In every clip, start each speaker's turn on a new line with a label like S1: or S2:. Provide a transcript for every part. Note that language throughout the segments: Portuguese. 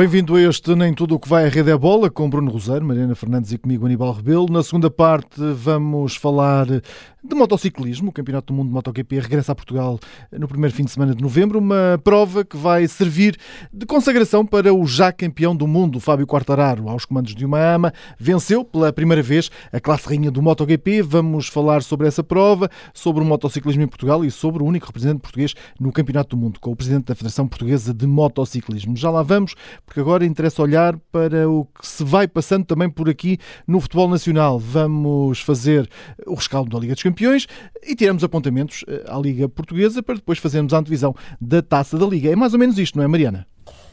S1: Bem-vindo a este Nem Tudo o que vai à Rede é Bola, com Bruno Rosário, Mariana Fernandes e comigo Aníbal Rebelo. Na segunda parte vamos falar de motociclismo. O Campeonato do Mundo de MotoGP regressa a Portugal no primeiro fim de semana de novembro, uma prova que vai servir de consagração para o já campeão do mundo, Fábio Quartararo, aos comandos de uma ama. Venceu pela primeira vez a classe rainha do MotoGP. Vamos falar sobre essa prova, sobre o motociclismo em Portugal e sobre o único representante português no Campeonato do Mundo, com o Presidente da Federação Portuguesa de Motociclismo. Já lá vamos, porque agora interessa olhar para o que se vai passando também por aqui no futebol nacional. Vamos fazer o rescaldo da Liga dos Campeões e tiramos apontamentos eh, à Liga Portuguesa para depois fazermos a antevisão da Taça da Liga. É mais ou menos isto, não é, Mariana?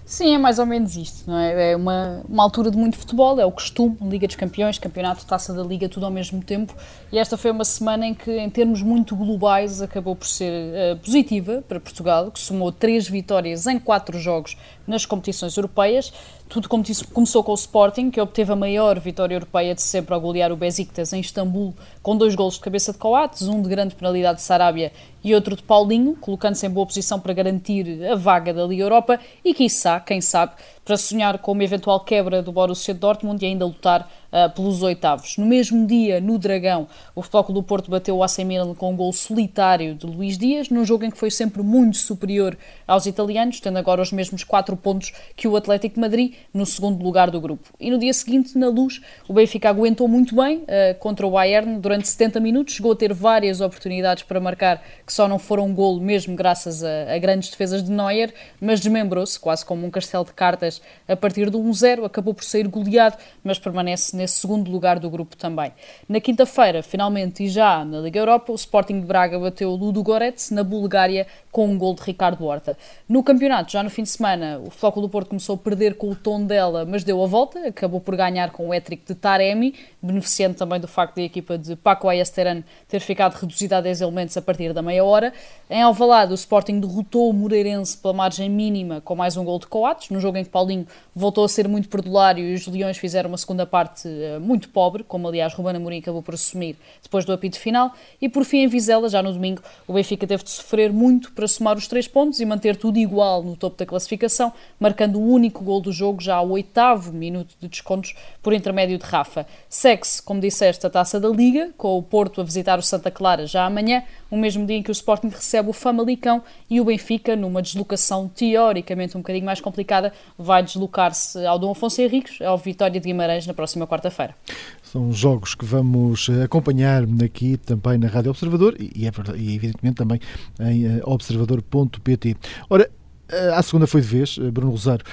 S2: Sim, é mais ou menos isto, não é? É uma, uma altura de muito futebol, é o costume, Liga dos Campeões, Campeonato, Taça da Liga, tudo ao mesmo tempo. E esta foi uma semana em que, em termos muito globais, acabou por ser uh, positiva para Portugal, que somou três vitórias em quatro jogos nas competições europeias. Tudo começou com o Sporting, que obteve a maior vitória europeia de sempre ao golear o Besiktas em Istambul, com dois golos de cabeça de Coates, um de grande penalidade de Sarabia e outro de Paulinho, colocando-se em boa posição para garantir a vaga da Liga Europa e, quiçá, quem sabe, para sonhar com uma eventual quebra do Borussia Dortmund e ainda lutar uh, pelos oitavos. No mesmo dia, no Dragão, o Futebol do Porto bateu o AC Milan com um gol solitário de Luís Dias, num jogo em que foi sempre muito superior aos italianos, tendo agora os mesmos quatro pontos que o Atlético Madrid, no segundo lugar do grupo. E no dia seguinte, na Luz, o Benfica aguentou muito bem uh, contra o Bayern durante 70 minutos, chegou a ter várias oportunidades para marcar, que só não foram um golo mesmo graças a, a grandes defesas de Neuer, mas desmembrou-se quase como um castelo de cartas a partir do 1-0, acabou por sair goleado, mas permanece nesse segundo lugar do grupo também. Na quinta-feira, finalmente e já na Liga Europa, o Sporting de Braga bateu o Ludo Goretz na Bulgária com um gol de Ricardo Horta. No campeonato, já no fim de semana, o Flóculo do Porto começou a perder com o tom dela, mas deu a volta, acabou por ganhar com o Étrico de Taremi, beneficiando também do facto da equipa de Paco Ayesteran ter ficado reduzida a 10 elementos a partir da meia hora. Em Alvalade, o Sporting derrotou o Moreirense pela margem mínima com mais um gol de Coates, num jogo em que Paulinho voltou a ser muito perdulário e os Leões fizeram uma segunda parte uh, muito pobre, como aliás Ruben Amorim acabou por assumir depois do apito final. E por fim, em Vizela, já no domingo, o Benfica teve de sofrer muito para somar os três pontos e manter tudo igual no topo da classificação, marcando o único gol do jogo já ao oitavo minuto de descontos por intermédio de Rafa. Segue-se, como disseste, a taça da Liga, com o Porto a visitar o Santa Clara já amanhã, o mesmo dia em que o Sporting recebe o Famalicão e o Benfica, numa deslocação teoricamente um bocadinho mais complicada, vai deslocar-se ao Dom Afonso Henriques, ao Vitória de Guimarães, na próxima quarta-feira.
S1: São jogos que vamos eh, acompanhar aqui também na Rádio Observador e, é e evidentemente também em eh, observador.pt. Ora, eh, à segunda foi de vez, Bruno Rosário,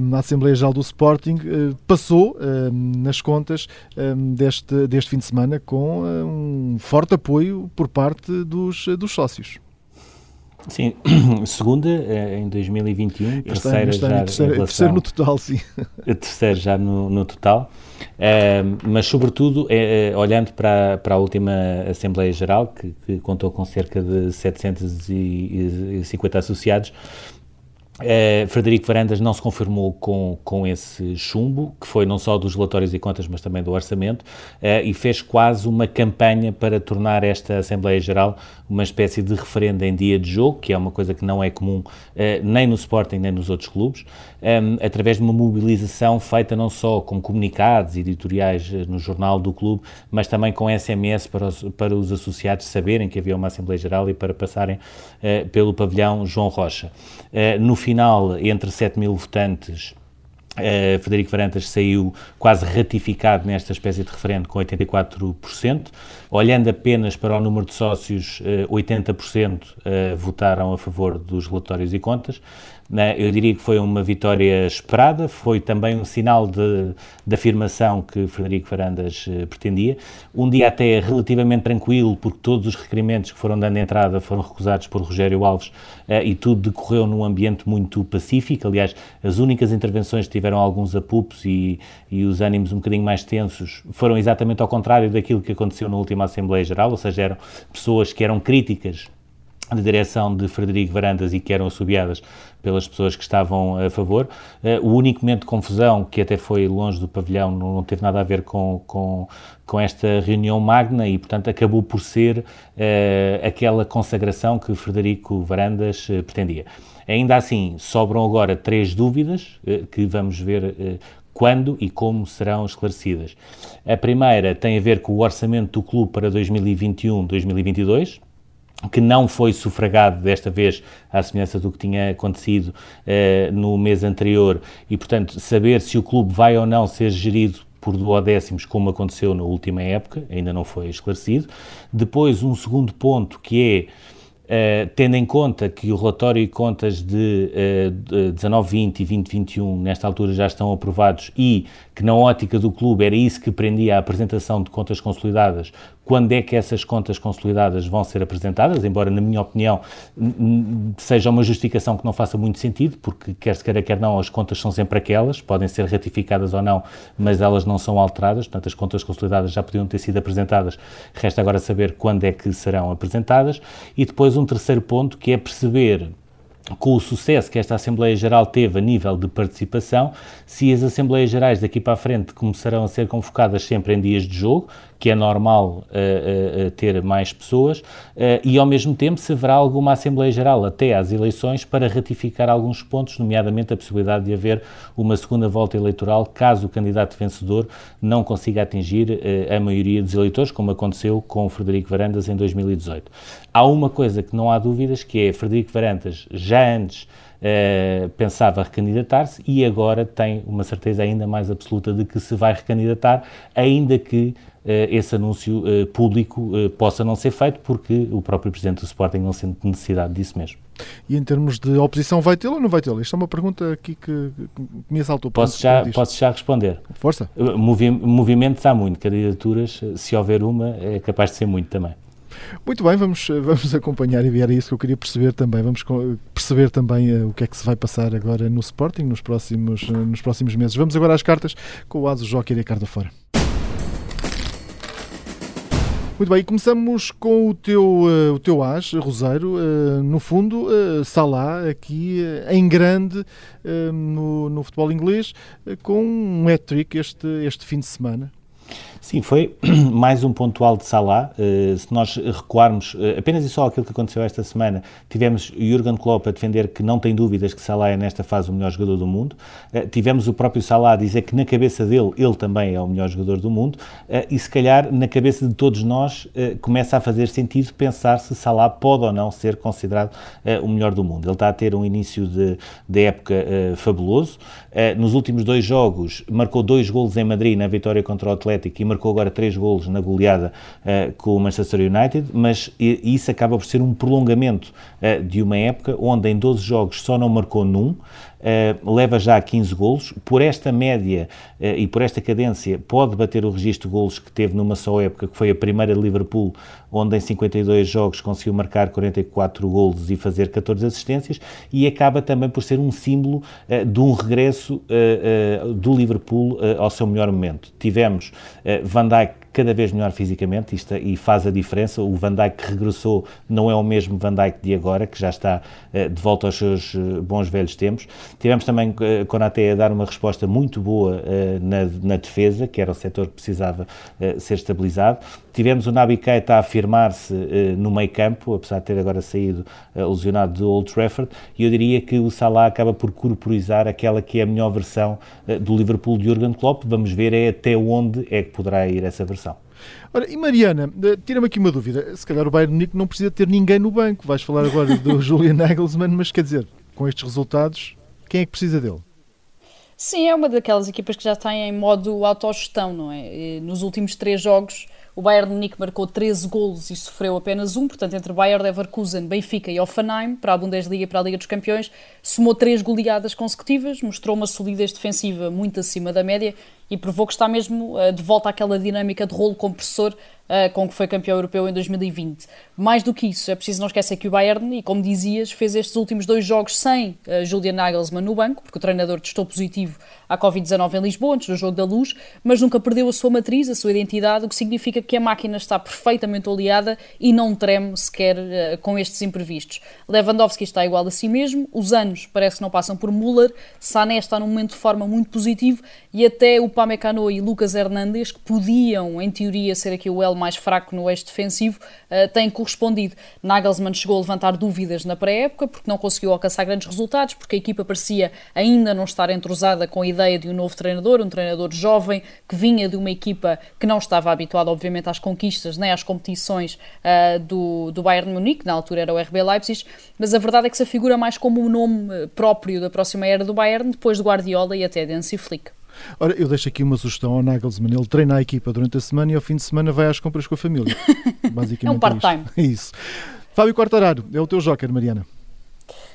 S1: na Assembleia Geral do Sporting, passou nas contas deste, deste fim de semana com um forte apoio por parte dos, dos sócios.
S3: Sim, segunda em 2021, terceira já
S1: terceiro, terceiro no total, sim.
S3: Terceiro já no, no total, uh, mas sobretudo é, olhando para, para a última Assembleia Geral, que, que contou com cerca de 750 associados, Uh, Frederico Varandas não se conformou com, com esse chumbo, que foi não só dos relatórios e contas, mas também do orçamento, uh, e fez quase uma campanha para tornar esta Assembleia Geral uma espécie de referendo em dia de jogo, que é uma coisa que não é comum uh, nem no Sporting nem nos outros clubes, um, através de uma mobilização feita não só com comunicados editoriais no jornal do clube, mas também com SMS para os, para os associados saberem que havia uma Assembleia Geral e para passarem pelo pavilhão João Rocha. no final, entre 7 mil votantes, Uh, Frederico Varantas saiu quase ratificado nesta espécie de referendo com 84%. Olhando apenas para o número de sócios, uh, 80% uh, votaram a favor dos relatórios e contas. Né, eu diria que foi uma vitória esperada, foi também um sinal de, de afirmação que Frederico Varandas eh, pretendia. Um dia até relativamente tranquilo, porque todos os requerimentos que foram dando entrada foram recusados por Rogério Alves eh, e tudo decorreu num ambiente muito pacífico. Aliás, as únicas intervenções que tiveram alguns apupos e, e os ânimos um bocadinho mais tensos foram exatamente ao contrário daquilo que aconteceu na última Assembleia Geral, ou seja, eram pessoas que eram críticas de direção de Frederico Varandas e que eram assobiadas pelas pessoas que estavam a favor. Uh, o único momento de confusão, que até foi longe do pavilhão, não, não teve nada a ver com, com, com, esta reunião magna e, portanto, acabou por ser uh, aquela consagração que Frederico Varandas uh, pretendia. Ainda assim, sobram agora três dúvidas que vamos ver quando e como serão esclarecidas. A primeira tem a ver com o orçamento do clube para 2021-2022 que não foi sufragado desta vez à semelhança do que tinha acontecido uh, no mês anterior e, portanto, saber se o clube vai ou não ser gerido por duodécimos, como aconteceu na última época, ainda não foi esclarecido. Depois, um segundo ponto que é Uh, tendo em conta que o relatório e contas de, uh, de 1920 e 2021 nesta altura já estão aprovados e que na ótica do clube era isso que prendia a apresentação de contas consolidadas, quando é que essas contas consolidadas vão ser apresentadas, embora na minha opinião seja uma justificação que não faça muito sentido, porque quer se queira quer não, as contas são sempre aquelas, podem ser ratificadas ou não, mas elas não são alteradas, portanto as contas consolidadas já podiam ter sido apresentadas, resta agora saber quando é que serão apresentadas, e depois um terceiro ponto que é perceber com o sucesso que esta Assembleia Geral teve a nível de participação, se as Assembleias Gerais daqui para a frente começarão a ser convocadas sempre em dias de jogo, que é normal uh, uh, ter mais pessoas, e ao mesmo tempo se haverá alguma Assembleia Geral até às eleições para ratificar alguns pontos, nomeadamente a possibilidade de haver uma segunda volta eleitoral caso o candidato vencedor não consiga atingir a maioria dos eleitores, como aconteceu com Frederico Varandas em 2018. Há uma coisa que não há dúvidas, que é Frederico Varandas, já antes Uh, pensava recandidatar-se e agora tem uma certeza ainda mais absoluta de que se vai recandidatar, ainda que uh, esse anúncio uh, público possa não ser feito, porque o próprio Presidente do Sporting não sente necessidade disso mesmo.
S1: E em termos de oposição, vai tê-lo ou não vai tê-lo? Isto é uma pergunta aqui que, que me assaltou.
S3: Posso já, posso já responder?
S1: Força.
S3: Movi movimentos há muito, candidaturas, se houver uma, é capaz de ser muito também.
S1: Muito bem, vamos, vamos acompanhar e era isso que eu queria perceber também. Vamos perceber também uh, o que é que se vai passar agora no Sporting nos próximos, uh, nos próximos meses. Vamos agora às cartas com o Aso Joque e Ricardo Fora. Muito bem, começamos com o teu, uh, o teu as, Roseiro. Uh, no fundo, uh, Salah aqui em grande no, no futebol inglês, com um hat-trick este, este fim de semana.
S3: Sim, foi mais um pontual de Salah. Uh, se nós recuarmos uh, apenas e só aquilo que aconteceu esta semana, tivemos Jurgen Klopp a defender que não tem dúvidas que Salah é nesta fase o melhor jogador do mundo. Uh, tivemos o próprio Salah a dizer que na cabeça dele ele também é o melhor jogador do mundo. e se calhar na cabeça de todos nós começa a fazer sentido pensar se Salah pode ou não ser considerado o melhor do mundo. Ele está a ter um início de, de época fabuloso. nos últimos dois jogos marcou dois golos em Madrid na vitória contra o Atlético e marcou agora três golos na goleada uh, com o Manchester United, mas isso acaba por ser um prolongamento uh, de uma época onde em 12 jogos só não marcou num, uh, leva já a 15 golos. Por esta média uh, e por esta cadência, pode bater o registro de golos que teve numa só época, que foi a primeira de Liverpool, onde em 52 jogos conseguiu marcar 44 golos e fazer 14 assistências, e acaba também por ser um símbolo uh, de um regresso do Liverpool ao seu melhor momento. Tivemos Van Dijk cada vez melhor fisicamente isto, e faz a diferença. O Van Dijk que regressou não é o mesmo Van Dijk de agora, que já está uh, de volta aos seus uh, bons velhos tempos. Tivemos também uh, Konaté a dar uma resposta muito boa na, na, defesa, que era o setor que precisava ser estabilizado. Tivemos o Naby Keita a afirmar-se no meio campo, apesar de ter agora saído lesionado do Old Trafford, e eu diria que o Salah acaba por corporizar aquela que é a melhor versão do Liverpool de Jurgen Klopp. Vamos ver é até onde é que poderá ir essa versão.
S1: Ora, e Mariana, eh, tira-me aqui uma dúvida. Se calhar o Bayern Munique não precisa ter ninguém no banco. Vais falar agora do Julian Nagelsmann, mas quer dizer, com estes resultados, quem é que precisa dele?
S2: Sim, é uma daquelas equipas que já está em modo autogestão, não é? Nos últimos três jogos o Bayern de Munique marcou 13 golos e sofreu apenas um, portanto, entre Bayern, Leverkusen, Benfica e Offenheim, para a Bundesliga e para a Liga dos Campeões, somou três goleadas consecutivas, mostrou uma solidez defensiva muito acima da média e provou que está mesmo uh, de volta àquela dinâmica de rolo compressor uh, com que foi campeão europeu em 2020. Mais do que isso, é preciso não esquecer que o Bayern, e como dizias, fez estes últimos dois jogos sem uh, Julian Nagelsmann no banco, porque o treinador testou positivo à Covid-19 em Lisboa, antes do jogo da luz, mas nunca perdeu a sua matriz, a sua identidade, o que significa que a máquina está perfeitamente oleada e não treme sequer uh, com estes imprevistos. Lewandowski está igual a si mesmo, os anos parece que não passam por Müller, Sané está num momento de forma muito positivo e até o Pamecano e Lucas Hernandes, que podiam, em teoria, ser aqui o L mais fraco no eixo defensivo, uh, têm correspondido. Nagelsmann chegou a levantar dúvidas na pré-época, porque não conseguiu alcançar grandes resultados, porque a equipa parecia ainda não estar entrosada com a ideia de um novo treinador, um treinador jovem, que vinha de uma equipa que não estava habituada, obviamente, às conquistas nem às competições uh, do, do Bayern Munique, na altura era o RB Leipzig, mas a verdade é que se afigura mais como o nome eh, próprio da próxima era do Bayern, depois de Guardiola e até de Hansi Flick.
S1: Ora, eu deixo aqui uma sugestão ao Nagelsmann. Ele treina a equipa durante a semana e ao fim de semana vai às compras com a família.
S2: Basicamente é um part-time.
S1: É, é isso. Fábio Quartararo, é o teu joker, Mariana.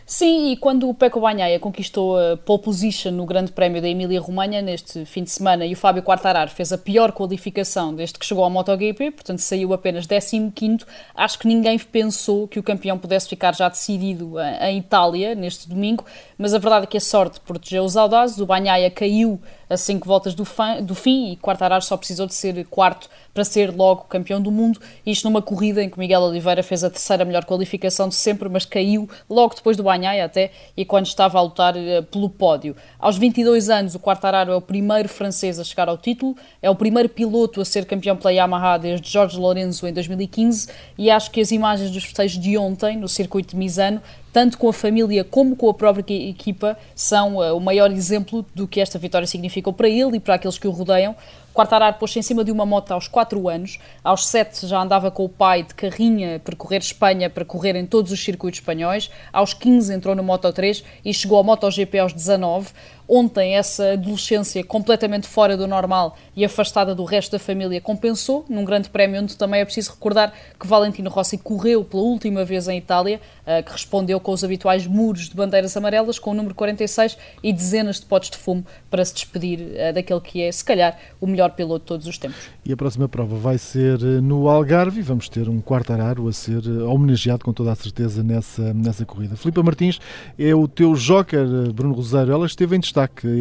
S2: Sim, e quando o Peco Banhaia conquistou a pole position no Grande Prémio da Emília-Romanha neste fim de semana e o Fábio Quartararo fez a pior qualificação desde que chegou ao MotoGP, portanto saiu apenas 15º, acho que ninguém pensou que o campeão pudesse ficar já decidido em Itália neste domingo, mas a verdade é que a sorte protegeu os audazes, o Banhaia caiu a cinco voltas do, fã, do fim e Quartararo só precisou de ser quarto para ser logo campeão do mundo, isto numa corrida em que Miguel Oliveira fez a terceira melhor qualificação de sempre, mas caiu logo depois do Banhaia Até, e quando estava a lutar uh, pelo pódio. Aos 22 anos, o Quartararo é o primeiro francês a chegar ao título, é o primeiro piloto a ser campeão pela Yamaha desde Jorge Lorenzo em 2015, e acho que as imagens dos festejos de ontem, no circuito de Misano, tanto com a família como com a própria equipa, são uh, o maior exemplo do que esta vitória significou para ele e para aqueles que o rodeiam. Quartararo pôs-se em cima de uma moto aos 4 anos, aos 7 já andava com o pai de carrinha para correr Espanha, para correr em todos os circuitos espanhóis, aos 15 entrou no Moto 3 e chegou ao MotoGP aos 19. Ontem, essa adolescência completamente fora do normal e afastada do resto da família compensou, num grande prémio onde também é preciso recordar que Valentino Rossi correu pela última vez em Itália, eh, que respondeu com os habituais muros de bandeiras amarelas, com o número 46 e dezenas de potes de fumo para se despedir eh, daquele que é, se calhar, o melhor piloto de todos os tempos.
S1: E a próxima prova vai ser eh, no Algarve e vamos ter um quartararo a ser homenageado com toda a certeza nessa, nessa corrida. Filipe Martins é o teu joker, Bruno Rosário. Ela esteve em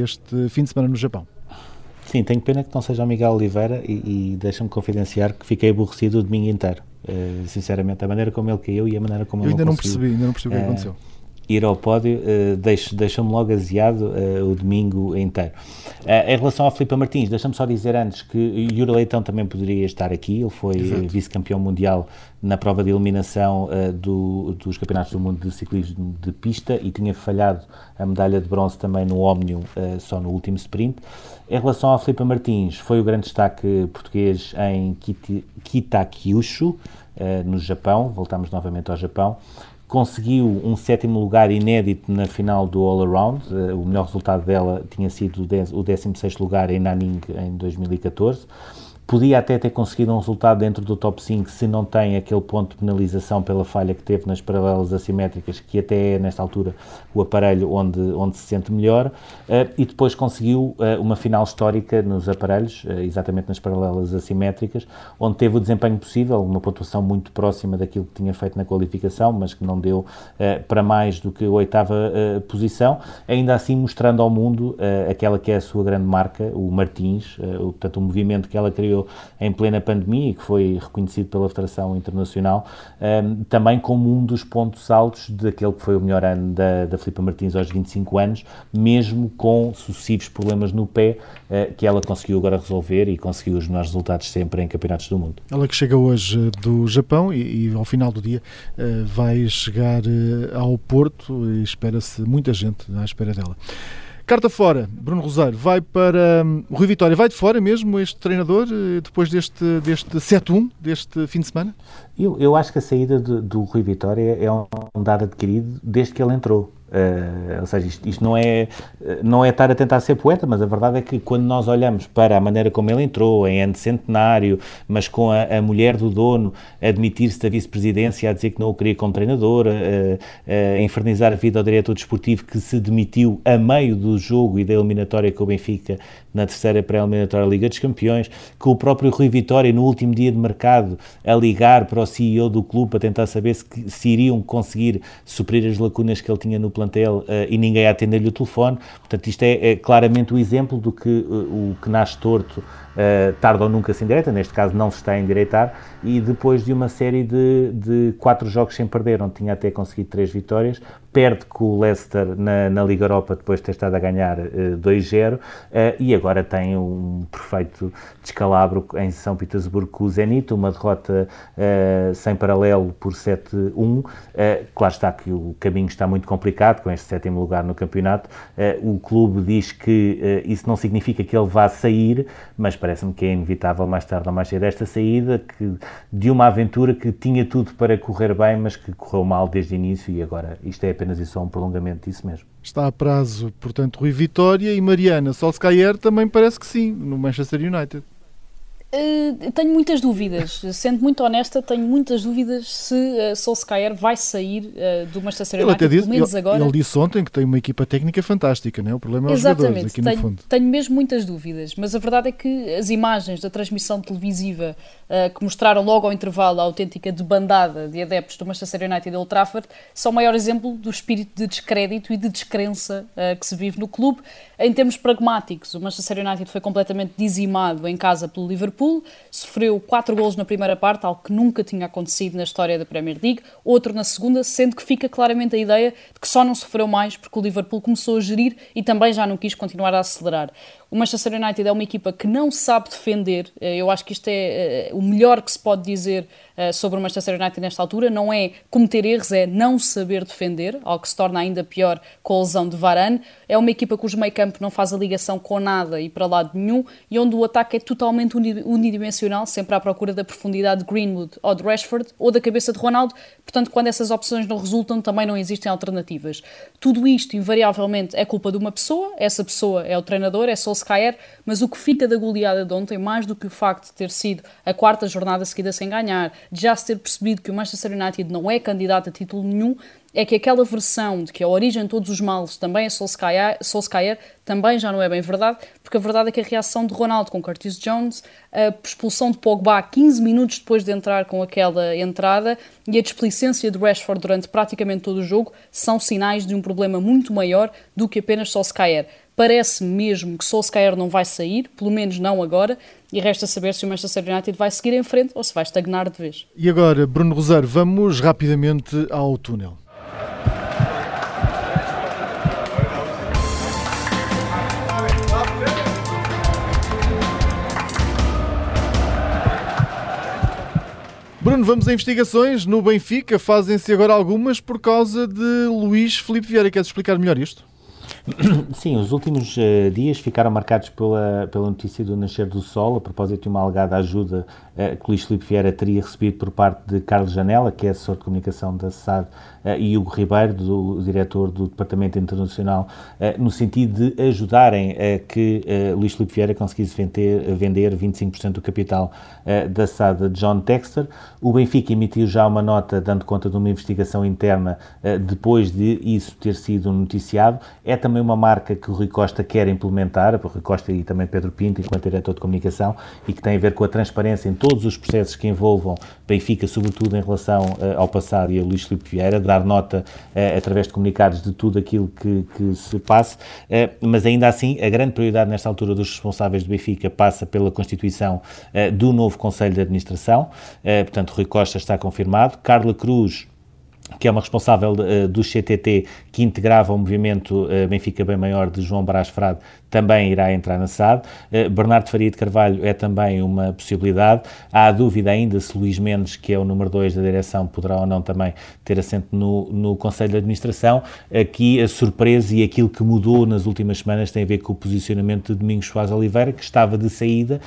S1: este fim de semana no Japão.
S3: Sim, tenho pena que não seja o Miguel Oliveira e, e deixa-me confidenciar que fiquei aborrecido o domingo inteiro. Uh, sinceramente, a maneira como ele caiu e a maneira como
S1: Eu
S3: ele
S1: ainda não percebi, ainda não percebi o que uh, aconteceu
S3: ir ao pódio uh, deixou-me logo aziado uh, o domingo inteiro. Uh, em relação ao Filipe Martins, deixa-me só dizer antes que Yuri Leitão também poderia estar aqui, ele foi vice-campeão mundial na prova de eliminação do, dos Campeonatos do Mundo de Ciclismo de Pista e tinha falhado a medalha de bronze também no Omnium, só no último sprint. Em relação ao Filipe Martins, foi o grande destaque português em Kitakyushu, no Japão, voltamos novamente ao Japão, conseguiu um sétimo lugar inédito na final do All Around. Uh, o melhor resultado dela tinha sido o 16 lugar em Nanning em 2014. Podia até ter conseguido um resultado dentro do top 5 se não tem aquele ponto de penalização pela falha que teve nas paralelas assimétricas, que até é, nesta altura, o aparelho onde, onde se sente melhor. Uh, e depois conseguiu uh, uma final histórica nos aparelhos, uh, exatamente nas paralelas assimétricas, onde teve o desempenho possível, uma pontuação muito próxima daquilo que tinha feito na qualificação, mas que não deu para mais do que a oitava posição, ainda assim mostrando ao mundo aquela que é a sua grande marca, o Martins, o, portanto, o movimento que ela criou em plena pandemia e que foi reconhecido pela Federação Internacional, um, ehm, também como um dos pontos altos daquele que foi o melhor ano da, da Filipa Martins aos 25 anos, mesmo com sucessivos problemas no pé, uh, que ela conseguiu agora resolver e conseguiu os melhores resultados sempre em campeonatos do mundo.
S1: Ela que chega hoje do Japão e, e ao final do dia uh, vai chegar uh, ao Porto e espera-se muita gente à espera dela. Carta fora, Bruno Rosário, vai para um, o Rui Vitória, vai de fora mesmo este treinador, eh, depois deste, deste 7-1, deste fim de semana?
S3: Eu, eu acho que a saída de, do Rui Vitória é um, um dado adquirido desde que ele entrou. Uh, ou seja, isto, isto, não, é, não é estar a tentar ser poeta, mas a verdade é que quando nós olhamos para a maneira como ele entrou, em ano centenário, mas com a, a mulher do dono admitir-se da vice-presidência, a dizer que não o queria como treinador, a, a infernizar a vida ao diretor desportivo que se demitiu a meio do jogo e da eliminatória com o Benfica na terceira pré-eliminatória Liga dos Campeões, com o próprio Rui Vitória no último dia de mercado a ligar para o CEO do clube para tentar saber se, se iriam conseguir suprir as lacunas que ele tinha no plantel uh, e ninguém a atender-lhe o telefone. Portanto, isto é, é claramente o exemplo do que uh, o que nasce torto uh, tarde ou nunca se endireita, neste caso não se está a endireitar, e depois de uma série de, de quatro jogos sem perder, onde tinha até conseguido três vitórias, perde com o Leicester na, na Liga Europa depois de ter estado a ganhar uh, 2-0 uh, e agora tem um perfeito descalabro em São Petersburgo com o Zenit, uma derrota uh, sem paralelo por 7-1. Uh, claro está que o caminho está muito complicado com este sétimo lugar no campeonato. o clube diz que isso não significa que ele vá sair, mas parece-me que é inevitável mais tarde ou mais cedo esta saída que, de uma aventura que tinha tudo para correr bem, mas que correu mal desde o início e agora isto é apenas e só um prolongamento disso mesmo.
S1: Está a prazo, portanto, Rui Vitória e Mariana Solskjaer também parece que sim, no Manchester United.
S2: Uh, tenho muitas dúvidas, sendo muito honesta, tenho muitas dúvidas se uh, Solskjaer vai sair uh, do Manchester United, ele até disse, pelo menos
S1: ele,
S2: agora.
S1: Ele disse ontem que tem uma equipa técnica fantástica, não é? O problema é os Exatamente, jogadores aqui
S2: tenho,
S1: no fundo.
S2: Tenho mesmo muitas dúvidas, mas a verdade é que as imagens da transmissão televisiva uh, que mostraram logo ao intervalo a autêntica debandada de adeptos do Manchester United e Old Trafford são o maior exemplo do espírito de descrédito e de descrença que se vive no clube. Em termos pragmáticos, o Manchester United foi completamente dizimado em casa pelo Liverpool Liverpool, sofreu 4 golos na primeira parte, algo que nunca tinha acontecido na história da Premier League, outro na segunda, sendo que fica claramente a ideia de que só não sofreu mais porque o Liverpool começou a gerir e também já não quis continuar a acelerar. O Manchester United é uma equipa que não sabe defender. Eh, eu acho que isto é eh, o melhor que se pode dizer eh, sobre o Manchester United nesta altura. Não é cometer erros, é não saber defender, algo que se torna ainda pior com a lesão de Varane. É uma equipa cujo meio campo não faz a ligação com nada e para lado nenhum e onde o ataque é totalmente unidimensional, sempre à procura da profundidade de Greenwood ou de Rashford ou da cabeça de Ronaldo. Portanto, quando essas opções não resultam, também não existem alternativas. Tudo isto, invariavelmente, é culpa de uma pessoa. Essa pessoa é o treinador, é Solskjaer Solskjaer, mas o que fica da goleada de ontem, mais do que o facto de ter sido a quarta jornada seguida sem ganhar, de já se ter percebido que o Manchester United não é candidato a título nenhum, é que aquela versão de que a origem de todos os males também é Solskjaer, Solskjaer também já não é bem verdade, porque a verdade é que a reação de Ronaldo com Curtis Jones, a expulsão de Pogba 15 minutos depois de entrar com aquela entrada e a displicência de Rashford durante praticamente todo o jogo são sinais de um problema muito maior do que apenas Solskjaer. Parece mesmo que Solskjaer não vai sair, pelo menos não agora, e resta saber se o Manchester United vai seguir em frente ou se vai estagnar de vez.
S1: E agora, Bruno Rosário, vamos rapidamente ao túnel. Bruno, vamos a investigações no Benfica. Fazem-se agora algumas por causa de Luís Felipe Vieira. Queres explicar melhor isto?
S3: Sim, os últimos uh, dias ficaram marcados pela, pela notícia do nascer do sol, a propósito de uma alegada ajuda uh, que Luís Filipe Vieira teria recebido por parte de Carlos Janela, que é assessor de comunicação da SAD, uh, e Hugo Ribeiro, do, diretor do Departamento Internacional, no sentido de ajudarem a que Luís Filipe Vieira conseguisse vender, vender 25% do capital da SAD a John Texter. O Benfica emitiu já uma nota dando conta de uma investigação interna depois de isso ter sido noticiado. É também uma marca que o Rui Costa quer implementar, o Rui Costa e também Pedro Pinto, enquanto diretor de comunicação, e que tem a ver com a transparência em todos os processos que envolvam Benfica, sobretudo em relação uh, ao passado e a Luís Filipe Vieira, dar nota uh, através de comunicados de tudo aquilo que, que se passe, uh, mas ainda assim a grande prioridade nesta altura dos responsáveis do Benfica passa pela constituição do novo Conselho de Administração, portanto Rui Costa está confirmado, Carla Cruz que é uma responsável uh, do CTT que integrava o movimento uh, Benfica Bem Maior de João Brás Frade, também irá entrar na SAD. Bernardo Faria de Carvalho é também uma possibilidade. Há dúvida ainda se Luís Mendes, que é o número 2 da direção, poderá ou não também ter assento no, no Conselho de Administração. Aqui a surpresa e aquilo que mudou nas últimas semanas tem a ver com o posicionamento de Domingos Soares Oliveira, que estava de saída.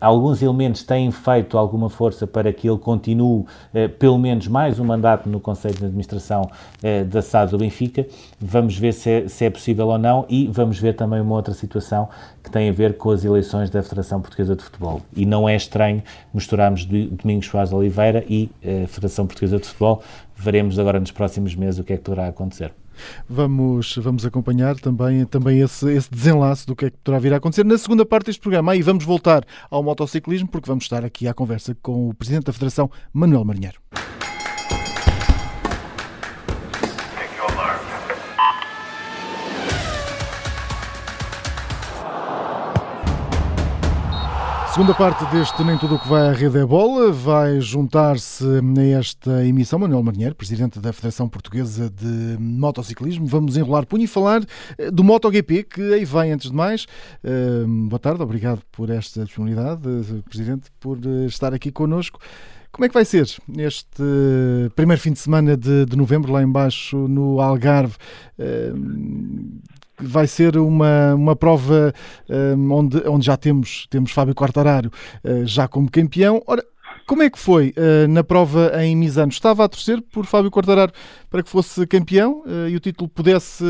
S3: alguns elementos têm feito alguma força para que ele continue pelo menos mais um mandato no Conselho de Administração da SAD do Benfica. Vamos ver se é, se é possível ou não e vamos ver também uma outra situação que tem a ver com as eleições da Federação Portuguesa de Futebol. E não é estranho misturarmos Domingos Soares Oliveira e a eh, Federação Portuguesa de Futebol. Veremos agora nos próximos meses o que é que poderá acontecer.
S1: Vamos, vamos acompanhar também, também esse, esse desenlace do que é que poderá vir a acontecer na segunda parte deste programa. Aí vamos voltar ao motociclismo, porque vamos estar aqui à conversa com o Presidente da Federação, Manuel Marinheiro. Segunda parte deste Nem Tudo o que vai à rede é bola vai juntar-se nesta emissão Manuel Marinheiro, Presidente da Federação Portuguesa de Motociclismo. Vamos enrolar punho e falar eh, do MotoGP, que aí vem antes de mais. Uh, boa tarde, obrigado por esta disponibilidade, uh, Presidente, por uh, estar aqui connosco. Como é que vai ser este primeiro fim de semana de, de novembro, lá embaixo no Algarve? Vai ser uma, uma prova um, onde, onde já temos, temos Fábio Quartararo uh, já como campeão. Ora, como é que foi uh, na prova em Misano? Estava a torcer por Fábio Quartararo para que fosse campeão uh, e o título pudesse,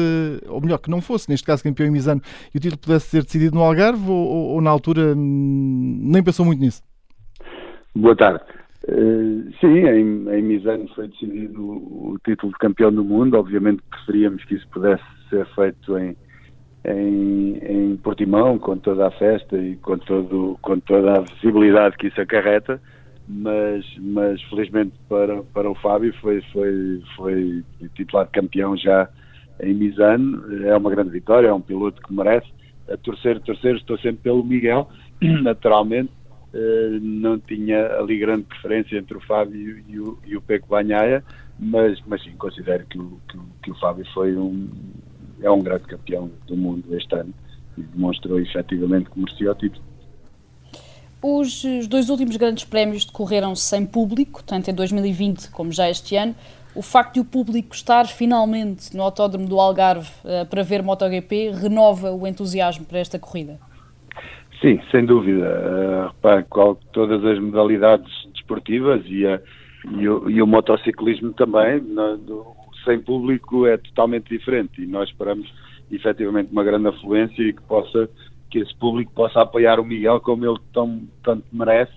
S1: ou melhor, que não fosse, neste caso campeão em Misano, e o título pudesse ser decidido no Algarve ou, ou, ou na altura hum, nem pensou muito nisso?
S4: Boa tarde. Uh, sim, em, em Misano foi decidido o, título de campeão do mundo. Obviamente preferíamos que isso pudesse ser feito em, em, em Portimão, com toda a festa e com, todo, com toda a visibilidade que isso acarreta, mas, mas felizmente para, para o Fábio foi, foi, foi titular campeão já em Misano, é uma grande vitória, é um piloto que merece. A torcer, torcer, estou sempre pelo Miguel, naturalmente, eh, não tinha ali grande preferência entre o Fábio e o, e o Peco Banhaia, mas, mas sim, considero que o, que, que o Fábio foi um, é um grande campeão do mundo este ano e demonstrou efetivamente que merecia o título.
S2: Os, dois últimos grandes prémios decorreram sem público, tanto em 2020 como já este ano. O facto de o público estar finalmente no Autódromo do Algarve uh, para ver MotoGP renova o entusiasmo para esta corrida?
S4: Sim, sem dúvida. Uh, repare, qual, todas as modalidades desportivas e, a, e, o, e o motociclismo também, no, do, sem público é totalmente diferente. E nós esperamos efetivamente uma grande afluência e que possa que esse público possa apoiar o Miguel como ele tão, tanto merece,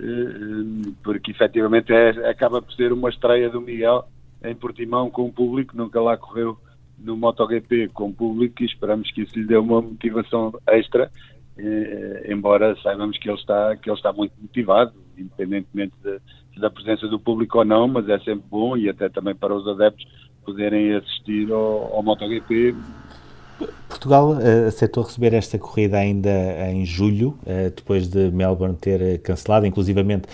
S4: eh, porque efetivamente é, acaba por ser uma estreia do Miguel em Portimão com o público, nunca lá correu no MotoGP com o público e esperamos que isso lhe dê uma motivação extra, eh, embora saibamos que ele está, que ele está muito motivado, independentemente de, da presença do público ou não, mas é sempre bom e até também para os adeptos poderem assistir ao, ao MotoGP.
S3: Portugal uh, aceitou receber esta corrida ainda em julho, uh, depois de Melbourne ter uh, cancelado, inclusivamente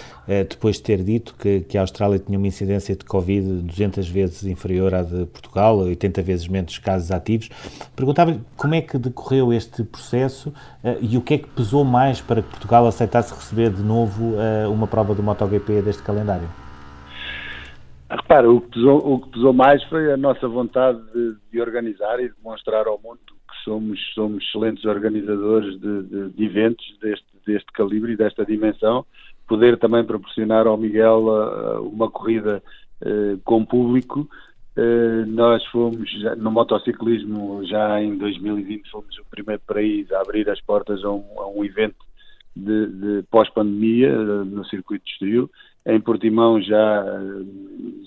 S3: depois de ter dito que, que, a Austrália tinha uma incidência de Covid 200 vezes inferior à de Portugal, 80 vezes menos casos ativos. Perguntava-lhe como é que decorreu este processo e o que é que pesou mais para que Portugal aceitasse receber de novo uma prova do MotoGP deste calendário?
S4: Repara, o que, pesou, o que pesou mais foi a nossa vontade de, de organizar e de mostrar ao mundo que somos, somos excelentes organizadores de, de, de eventos deste, deste calibre e desta dimensão. Poder também proporcionar ao Miguel uh, uma corrida uh, com público. Uh, nós fomos, no motociclismo, já em 2020, fomos o primeiro país a abrir as portas a um, a um evento de, de pós-pandemia no circuito de Estoril em Portimão já,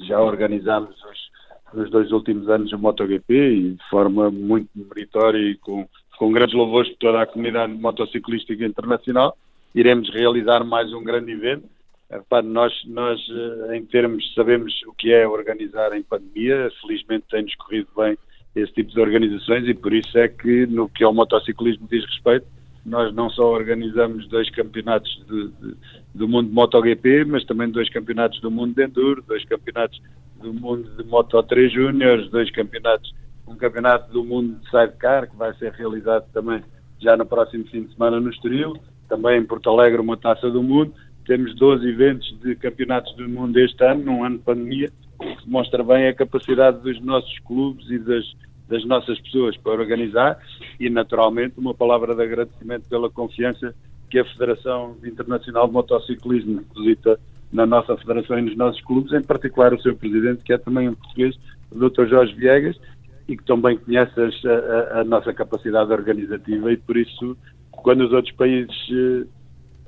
S4: já organizámos os, nos dois últimos anos o MotoGP e de forma muito meritória e com, com grandes louvores de toda a comunidade motociclística internacional. Iremos realizar mais um grande evento. Repare, nós, nós, eh, em termos, sabemos o que é organizar em pandemia, felizmente tem-nos corrido bem esse tipo de organizações e por isso é que, no que ao motociclismo diz respeito, nós não só organizamos dois campeonatos de, de, do mundo de MotoGP, mas também dois campeonatos do mundo de Enduro, dois campeonatos do mundo de Moto 3 Júniores, dois campeonatos, um campeonato do mundo de Sidecar, que vai ser realizado também já no próximo fim de semana no Estoril, também em Porto Alegre uma Taça do Mundo, temos 12 eventos de campeonatos do mundo este ano, num ano de pandemia, que demonstra bem a capacidade dos nossos clubes e das, das nossas pessoas para organizar e, naturalmente, uma palavra de agradecimento pela confiança que a Federação Internacional de Motociclismo deposita na nossa federação e nos nossos clubes, em particular o seu presidente, que é também um português, o Dr. Jorge Viegas, e que também conhece a, a, a, nossa capacidade organizativa e por isso, quando os outros países eh,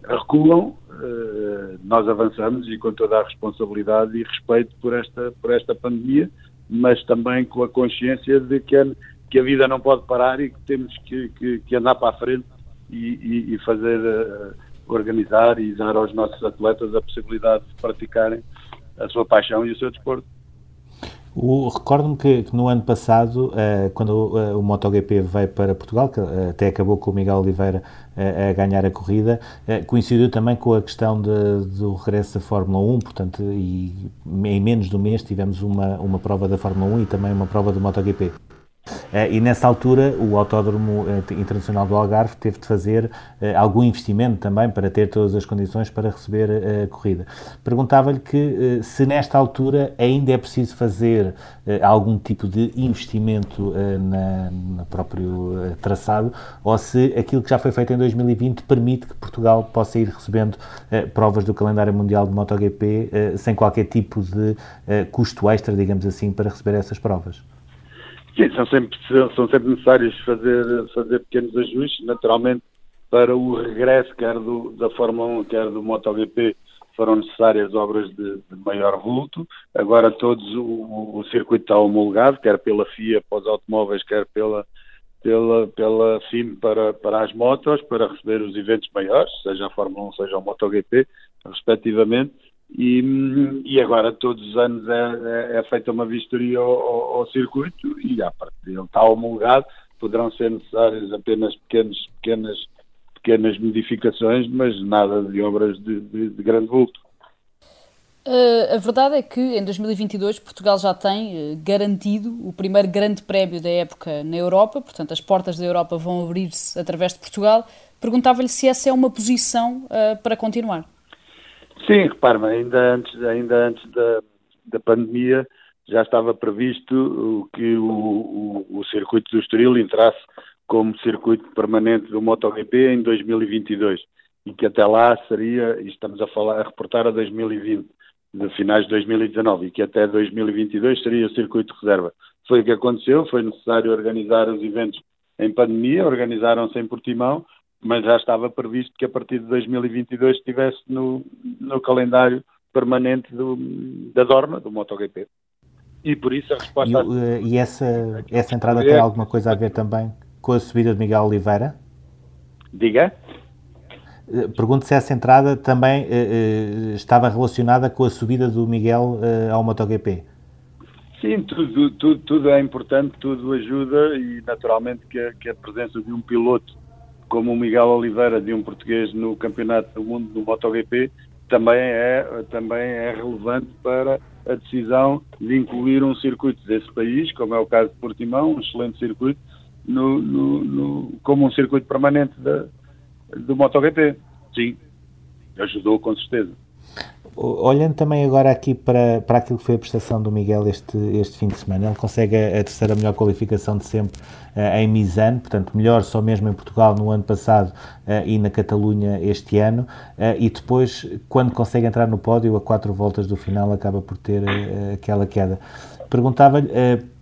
S4: recuam, eh, nós avançamos e com toda a responsabilidade e respeito por esta, por esta pandemia, mas também com a consciência de que a, que a vida não pode parar e que temos que, que, que andar para a frente e, e, e fazer, uh, organizar e dar aos nossos atletas a possibilidade de praticarem a sua paixão e o seu desporto.
S3: Recordo-me que, que, no ano passado, uh, quando uh, o MotoGP veio para Portugal, que uh, até acabou com o Miguel Oliveira a ganhar a corrida, coincidiu também com a questão de, do regresso da Fórmula 1, portanto, e em menos de um mês tivemos uma, uma prova da Fórmula 1 e também uma prova do MotoGP. Eh, e nessa altura o Autódromo eh, Internacional do Algarve teve de fazer eh, algum investimento também para ter todas as condições para receber a corrida. Perguntava-lhe que se nesta altura ainda é preciso fazer algum tipo de investimento na, no próprio traçado ou se aquilo que já foi feito em 2020 permite que Portugal possa ir recebendo provas do calendário mundial de MotoGP sem qualquer tipo de custo extra, digamos assim, para receber essas provas.
S4: Sim, são sempre, são sempre necessários fazer, fazer pequenos ajustes, naturalmente, para o regresso, quer do, da Fórmula 1, quer do MotoGP, foram necessárias obras de, de maior vulto. Agora todos o, o, circuito está homologado, quer pela FIA para os automóveis, quer pela, pela, pela FIM para, para as motos, para receber os eventos maiores, seja a Fórmula 1, seja o MotoGP, respectivamente. E, e, agora todos os anos é, é, é feita uma vistoria ao, ao, ao, circuito e a partir ele está homologado, poderão ser necessárias apenas pequenas, pequenas, pequenas modificações, mas nada de obras de, de, de grande vulto.
S2: Uh, a verdade é que em 2022 Portugal já tem uh, garantido o primeiro grande prémio da época na Europa, portanto as portas da Europa vão abrir-se através de Portugal. Perguntava-lhe se essa é uma posição uh, para continuar.
S4: Sim, repare-me, ainda antes, ainda antes da, da pandemia já estava previsto que o, o, o circuito do Estoril entrasse como circuito permanente do MotoGP em 2022 e que até lá seria, e estamos a falar, a reportar a 2020, de finais de 2019, e que até 2022 seria o circuito de reserva. Foi o que aconteceu, foi necessário organizar os eventos em pandemia, organizaram-se em Portimão, mas já estava previsto que a partir de 2022 estivesse no, no calendário permanente do, da Dorna, do MotoGP. E por isso a resposta...
S3: E, uh, e essa, essa entrada tem alguma coisa a ver também com a subida de Miguel Oliveira?
S4: Diga?
S3: Eh, pergunto se essa entrada também uh, estava relacionada com a subida do Miguel ao MotoGP.
S4: Sim, tudo, tudo, tudo, é importante, tudo ajuda e naturalmente que a, que a presença de um piloto como o Miguel Oliveira, de um português no Campeonato do Mundo do MotoGP, também é, também é relevante para a decisão de incluir um circuito desse país, como é o caso de Portimão, um excelente circuito, no, no, no, como um circuito permanente da, do MotoGP. Sim, ajudou com certeza.
S3: Olhando também agora aqui para, para aquilo que foi a prestação do Miguel este, este fim de semana, ele consegue a, terceira melhor qualificação de sempre uh, em Misano, portanto, melhor só mesmo em Portugal no ano passado uh, e na Catalunha este ano, uh, e depois, quando consegue entrar no pódio, a quatro voltas do final, acaba por ter aquela queda. Perguntava-lhe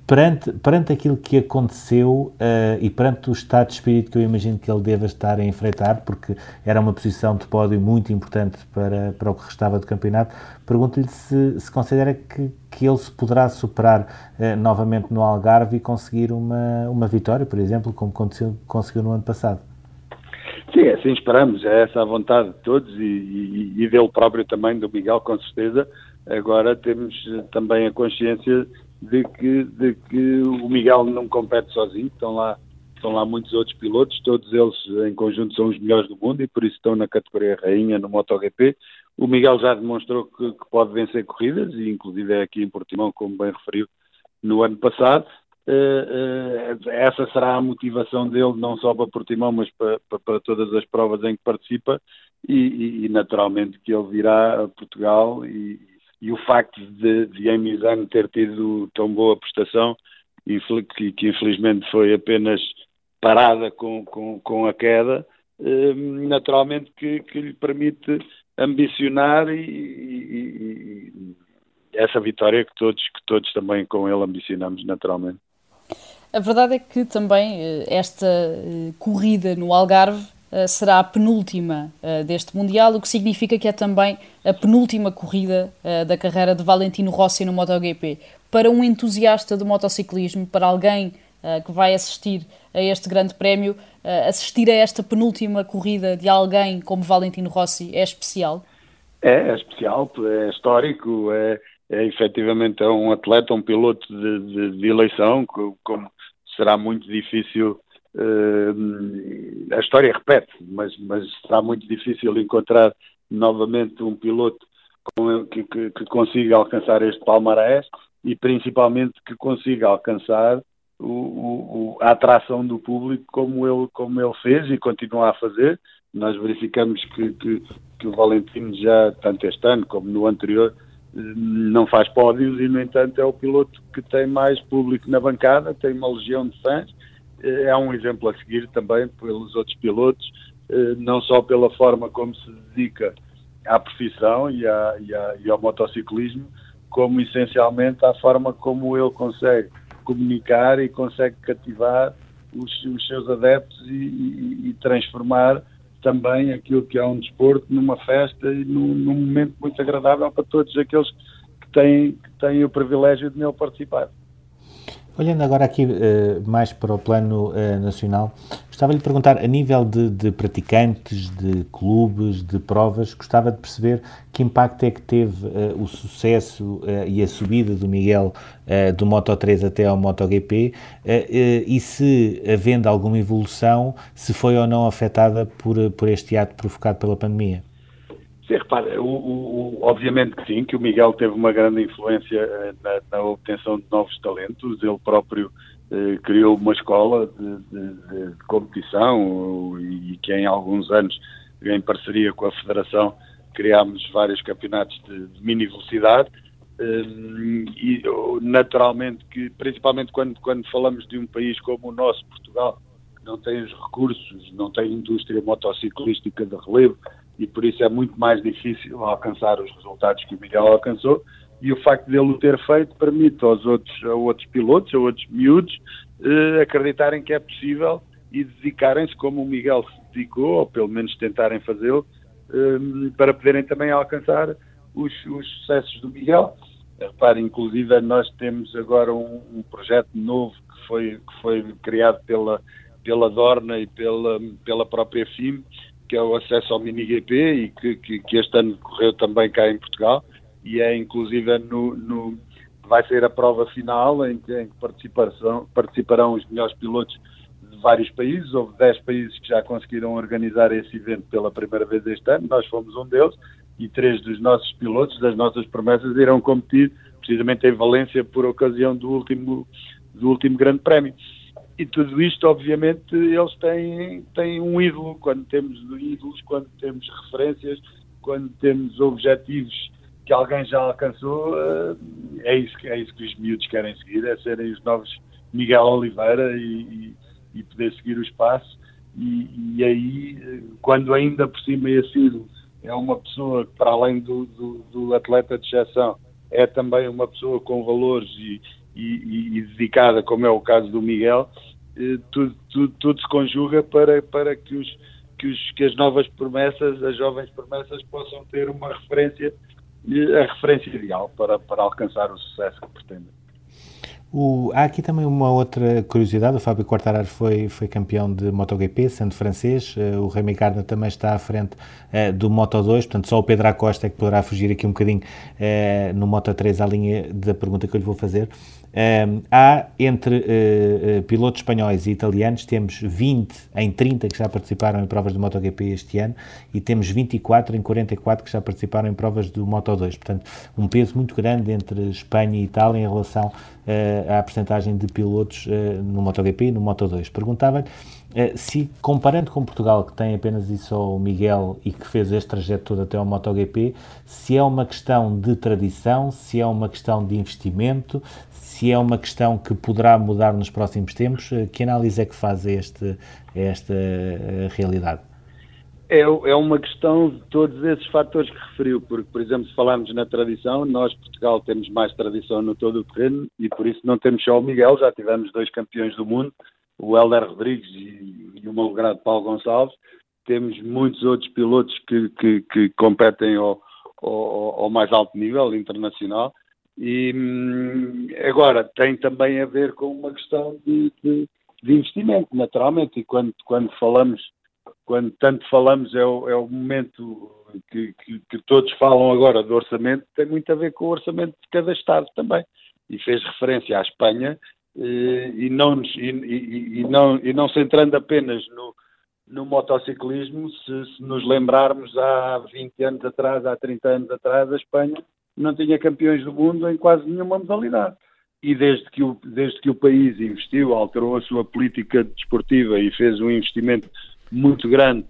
S3: perante, perante aquilo que aconteceu uh, e perante o estado de espírito que eu imagino que ele deva estar a enfrentar, porque era uma posição de pódio muito importante para, para o que restava do campeonato, pergunto-lhe se, se considera que, que ele se poderá superar uh, novamente no Algarve e conseguir uma, uma vitória, por exemplo, como conseguiu, conseguiu no ano passado.
S4: Sim, assim esperamos, é essa a vontade de todos e, e, e dele próprio também, do Miguel, com certeza. Agora temos também a consciência de que, de que o Miguel não compete sozinho, estão lá, estão lá muitos outros pilotos, todos eles em conjunto são os melhores do mundo e por isso estão na categoria rainha no MotoGP. O Miguel já demonstrou que, que pode vencer corridas e inclusive é aqui em Portimão, como bem referiu, no ano passado. essa será a motivação dele, não só para Portimão, mas para, para, para todas as provas em que participa, e, e, e, naturalmente que ele virá a Portugal e, e o facto de, de Emizano ter tido tão boa prestação, que, que infelizmente foi apenas parada com, com, com a queda, Hum, naturalmente que, que lhe permite ambicionar e, e, e, essa vitória que todos, que todos também com ele ambicionamos naturalmente.
S2: A verdade é que também eh, esta eh, corrida no Algarve será a penúltima deste Mundial, o que significa que é também a penúltima corrida da carreira de Valentino Rossi no MotoGP. Para um entusiasta do motociclismo, para alguém que vai assistir a este grande prémio, assistir a esta penúltima corrida de alguém como Valentino Rossi é especial?
S4: É, é especial, é histórico, é, é efetivamente é um atleta, um piloto de, de, de eleição, como será muito difícil. Uh, a história repete, mas, mas será muito difícil encontrar novamente um piloto com, que, que, que, consiga alcançar este palmarés e principalmente que consiga alcançar o, o, a atração do público como ele, como ele fez e continua a fazer. Nós verificamos que, que, que o Valentino já, tanto este ano como no anterior, não faz pódios e, no entanto, é o piloto que tem mais público na bancada, tem uma legião de fãs. É um exemplo a seguir também pelos outros pilotos, não só pela forma como se dedica à profissão e, à, e, à, e ao motociclismo, como essencialmente à forma como ele consegue comunicar e consegue cativar os, os seus adeptos e, e, e, transformar também aquilo que é um desporto numa festa e num, num momento muito agradável para todos aqueles que têm, que têm o privilégio de nele participar.
S3: Olhando agora aqui uh, mais para o plano uh, nacional, gostava de lhe perguntar, a nível de, de, praticantes, de clubes, de provas, gostava de perceber que impacto é que teve uh, o sucesso e a subida do Miguel do Moto 3 até ao MotoGP e se, havendo alguma evolução, se foi ou não afetada por, por este ato provocado pela pandemia.
S4: Sim, repara, o, o, obviamente que sim, que o Miguel teve uma grande influência eh, na, na obtenção de novos talentos. Ele próprio eh, criou uma escola de, de, de, competição e que em alguns anos, em parceria com a Federação, criámos vários campeonatos de, de mini velocidade. Eh, e naturalmente que, principalmente quando, quando falamos de um país como o nosso, Portugal, que não tem os recursos, não tem indústria motociclística de relevo, e por isso é muito mais difícil alcançar os resultados que o Miguel alcançou e o facto dele o ter feito permite aos outros, a outros pilotos, a outros miúdos, eh, acreditarem que é possível e dedicarem-se como o Miguel se dedicou, ou pelo menos tentarem fazê-lo, eh, para poderem também alcançar os, os sucessos do Miguel. Repare, inclusive nós temos agora um, um, projeto novo que foi, que foi criado pela, pela Dorna e pela, pela própria FIM, que é o acesso ao MiniGP e que, que, que, este ano correu também cá em Portugal e é inclusive no, no vai ser a prova final em que, em que participarão, participarão os melhores pilotos de vários países. Houve 10 países que já conseguiram organizar esse evento pela primeira vez este ano, nós fomos um deles, e três dos nossos pilotos, das nossas promessas, irão competir precisamente em Valência por ocasião do último, do último grande prémio. E tudo isto, obviamente, eles têm, têm um ídolo. Quando temos ídolos, quando temos referências, quando temos objetivos que alguém já alcançou, eh, é isso, é isso que os miúdos querem seguir, é serem os novos Miguel Oliveira e, e, e poder seguir o espaço. E, e, aí, quando ainda por cima esse ídolo é uma pessoa que, para além do, do, do atleta de exceção, é também uma pessoa com valores e, e, e, dedicada, como é o caso do Miguel, eh, tudo, tudo, tudo, se conjuga para, para que, os, que, os, que as novas promessas, as jovens promessas, possam ter uma referência, eh, a referência ideal para, para alcançar o sucesso que pretendem.
S3: O, há aqui também uma outra curiosidade, o Fábio Quartararo foi, foi campeão de MotoGP, sendo francês, uh, o Remy Gardner também está à frente uh, do Moto2, portanto só o Pedro Acosta é que poderá fugir aqui um bocadinho uh, no Moto3 à linha da pergunta que eu lhe vou fazer. Um, há entre uh, uh, pilotos espanhóis e italianos, temos 20 em 30 que já participaram em provas do MotoGP este ano e temos 24 em 44 que já participaram em provas do Moto2. Portanto, um peso muito grande entre Espanha e Itália em relação uh, a percentagem de pilotos no MotoGP e no Moto2. Perguntava-lhe se, comparando com Portugal, que tem apenas isso o Miguel e que fez este trajeto todo até ao MotoGP, se é uma questão de tradição, se é uma questão de investimento, se é uma questão que poderá mudar nos próximos tempos, que análise é que faz este, esta realidade?
S4: É, é uma questão de todos esses fatores que referiu, porque, por exemplo, se falarmos na tradição, nós, Portugal, temos mais tradição no todo o terreno e por isso não temos só o Miguel, já tivemos dois campeões do mundo, o Helder Rodrigues e, e o malogrado Paulo Gonçalves. Temos muitos outros pilotos que, que, que competem ao, ao, ao, mais alto nível internacional. E hum, agora tem também a ver com uma questão de, de, de investimento, naturalmente. E quando, quando falamos quando tanto falamos, é o, é o momento que, que, que, todos falam agora do orçamento, tem muito a ver com o orçamento de cada Estado também. E fez referência à Espanha, eh, e, não, e, e, e, não, e não centrando apenas no, no motociclismo, se, se, nos lembrarmos há 20 anos atrás, há 30 anos atrás, a Espanha não tinha campeões do mundo em quase nenhuma modalidade. E desde que o, desde que o país investiu, alterou a sua política desportiva e fez um investimento muito grande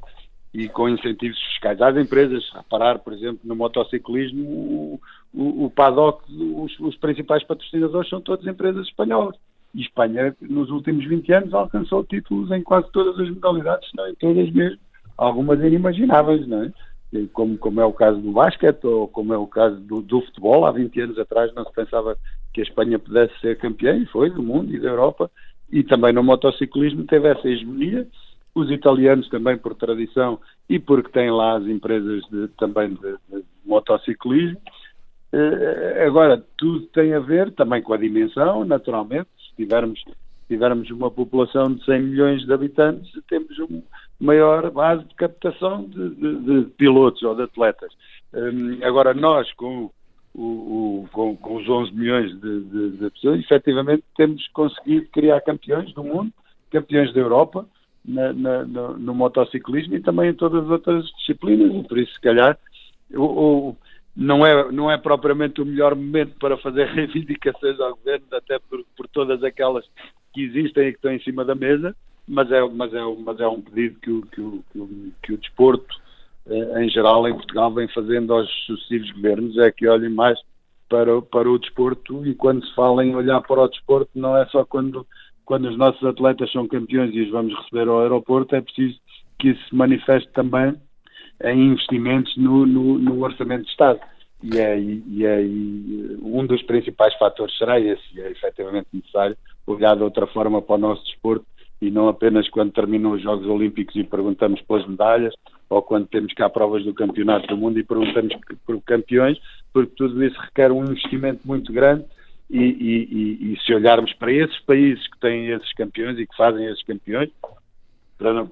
S4: e com incentivos fiscais às empresas. Reparar, por exemplo, no motociclismo, o, o, o paddock, os, os, principais patrocinadores são todas empresas espanholas. E Espanha, nos últimos 20 anos, alcançou títulos em quase todas as modalidades, não em todas mesmo, algumas inimagináveis, não é? Como, como é o caso do basquete ou como é o caso do, do, futebol. Há 20 anos atrás não se pensava que a Espanha pudesse ser campeã, e foi, do mundo e da Europa. E também no motociclismo teve essa hegemonia os italianos também por tradição e porque têm lá as empresas de, também de, de motociclismo. Uh, agora, tudo tem a ver também com a dimensão, naturalmente. Se tivermos, tivermos uma população de 100 milhões de habitantes, temos uma maior base de captação de, de, de pilotos ou de atletas. Um, agora, nós, com, o, o, com, com, os 11 milhões de, de pessoas, efetivamente temos conseguido criar campeões do mundo, campeões da Europa, na, na, no, no, motociclismo e também em todas as outras disciplinas, e por isso, se calhar, o, o, não, é, não é propriamente o melhor momento para fazer reivindicações ao governo, até por, por todas aquelas que existem e que estão em cima da mesa, mas é, mas é, mas é um pedido que o, que o, que o, que o desporto, eh, em geral, em Portugal, vem fazendo aos sucessivos governos, é que olhem mais para, para o desporto e quando se fala em olhar para o desporto não é só quando quando os nossos atletas são campeões e os vamos receber ao aeroporto, é preciso que isso se manifeste também em investimentos no, no, no orçamento de Estado. E, é, e, é, e um dos principais fatores será esse, e é efetivamente necessário olhar de outra forma para o nosso desporto e não apenas quando terminam os Jogos Olímpicos e perguntamos pelas medalhas, ou quando temos cá provas do Campeonato do Mundo e perguntamos por campeões, porque tudo isso requer um investimento muito grande e, e, e, se olharmos para esses países que têm esses campeões e que fazem esses campeões, para,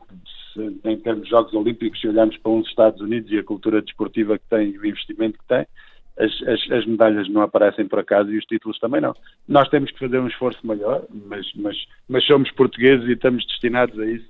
S4: se, em termos de Jogos Olímpicos, se olharmos para os Estados Unidos e a cultura desportiva que tem e o investimento que tem, as, as, as, medalhas não aparecem por acaso e os títulos também não. Nós temos que fazer um esforço maior, mas, mas, mas somos portugueses e estamos destinados a isso.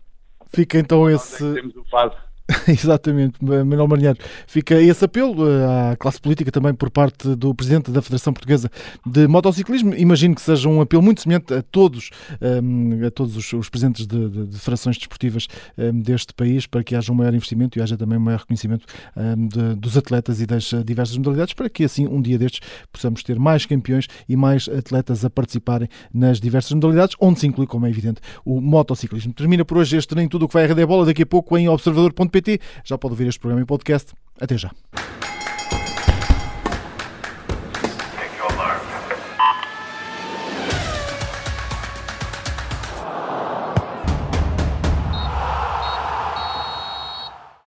S1: Fica então esse.
S4: É temos o fase
S1: Exatamente, Manuel Marinheiro. Fica esse apelo eh, à classe política também por parte do Presidente da Federação Portuguesa de Motociclismo. Imagino que seja um apelo muito semelhante a todos, ehm, a todos os, os presidentes de, de, de, federações desportivas ehm, deste país para que haja um maior investimento e haja também um maior reconhecimento ehm, de, dos atletas e das diversas modalidades para que assim um dia destes possamos ter mais campeões e mais atletas a participarem nas diversas modalidades, onde se inclui, como é evidente, o motociclismo. Termina por hoje este Nem Tudo o que vai a Rede Bola, daqui a pouco em observador.pt. Já pode ouvir este programa em podcast. Até já.